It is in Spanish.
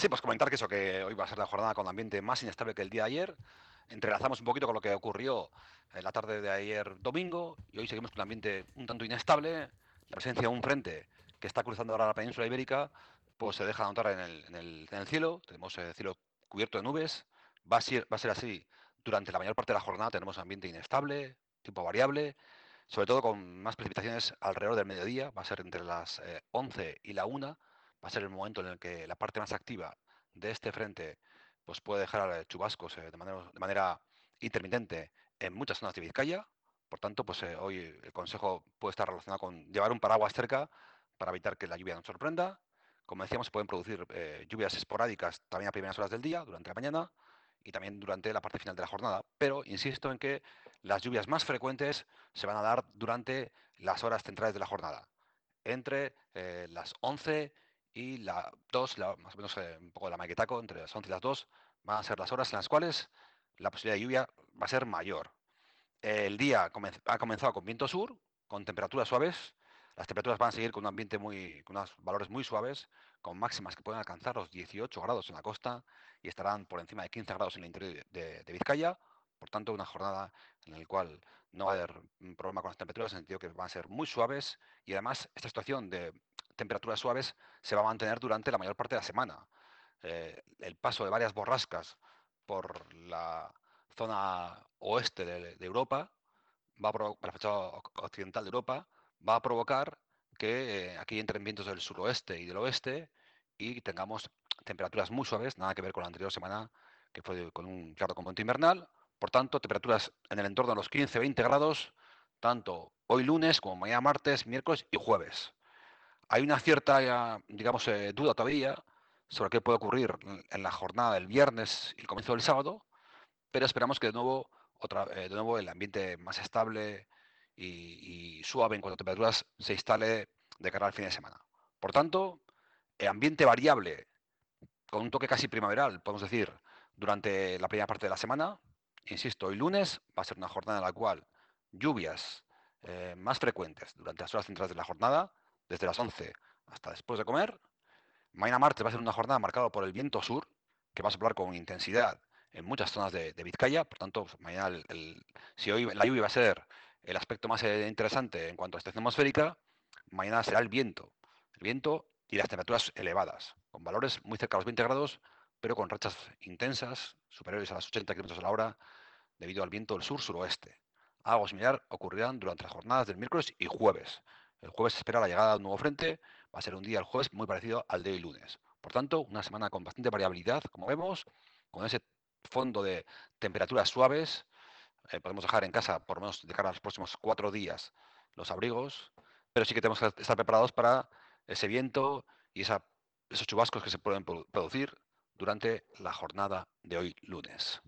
Sí, pues comentar que eso, que hoy va a ser la jornada con ambiente más inestable que el día de ayer. Entrelazamos un poquito con lo que ocurrió en la tarde de ayer domingo y hoy seguimos con un ambiente un tanto inestable. La presencia de un frente que está cruzando ahora la península ibérica, pues se deja notar en el, en el, cielo. Tenemos el cielo cubierto de nubes. Va a, ser, va a ser así durante la mayor parte de la jornada. Tenemos ambiente inestable, tiempo variable, sobre todo con más precipitaciones alrededor del mediodía. Va a ser entre las eh, 11 y la 1 va a ser el momento en el que la parte más activa de este frente pues puede dejar chubascos eh, de, manera, intermitente en muchas zonas de Vizcaya. Por tanto, pues eh, hoy el consejo puede estar relacionado con llevar un paraguas cerca para evitar que la lluvia nos sorprenda. Como decíamos, se pueden producir eh, lluvias esporádicas también a primeras horas del día, durante la mañana y también durante la parte final de la jornada. Pero insisto en que las lluvias más frecuentes se van a dar durante las horas centrales de la jornada, entre las 11 y la 2, la, más o menos eh, un poco de la maquetaco, entre las 11 y las 2, van a ser las horas en las cuales la posibilidad de lluvia va a ser mayor. El día ha comenzado con viento sur, con temperaturas suaves. Las temperaturas van a seguir con un ambiente muy, con unos valores muy suaves, con máximas que pueden alcanzar los 18 grados en la costa y estarán por encima de 15 grados en el interior de, Vizcaya. Por tanto, una jornada en la cual no va a haber un problema con las temperaturas, en el sentido que van a ser muy suaves y además esta situación de temperaturas suaves se va a mantener durante la mayor parte de la semana. Eh, el paso de varias borrascas por la zona oeste de, Europa, va a provocar, la fachada occidental de Europa, va a provocar que eh, aquí entren vientos del suroeste y del oeste y tengamos temperaturas muy suaves, nada que ver con la anterior semana, que fue con un claro componente invernal. Por tanto, temperaturas en el entorno de los 15-20 grados, tanto hoy lunes como mañana martes, miércoles y jueves hay una cierta, digamos, eh, duda todavía sobre qué puede ocurrir en la jornada del viernes y el comienzo del sábado, pero esperamos que de nuevo, eh, de nuevo el ambiente más estable y, y, suave en cuanto a temperaturas se instale de cara al fin de semana. Por tanto, el ambiente variable, con un toque casi primaveral, podemos decir, durante la primera parte de la semana. Insisto, hoy lunes va a ser una jornada en la cual lluvias eh, más frecuentes durante las horas centrales de la jornada, desde las 11 hasta después de comer. Mañana martes va a ser una jornada marcada por el viento sur, que va a soplar con intensidad en muchas zonas de, Vizcaya. Por tanto, pues, mañana, el, si hoy la lluvia va a ser el aspecto más eh, interesante en cuanto a estación atmosférica, mañana será el viento. El viento y las temperaturas elevadas, con valores muy cerca de los 20 grados, pero con rachas intensas, superiores a las 80 km a la hora, debido al viento del sur-suroeste. Algo similar ocurrirán durante las jornadas del miércoles y jueves. El jueves se espera la llegada de un nuevo frente, va a ser un día el jueves muy parecido al de hoy lunes. Por tanto, una semana con bastante variabilidad, como vemos, con ese fondo de temperaturas suaves. Eh, podemos dejar en casa, por lo menos de cara a los próximos cuatro días, los abrigos, pero sí que tenemos que estar preparados para ese viento y esos chubascos que se pueden producir durante la jornada de hoy lunes.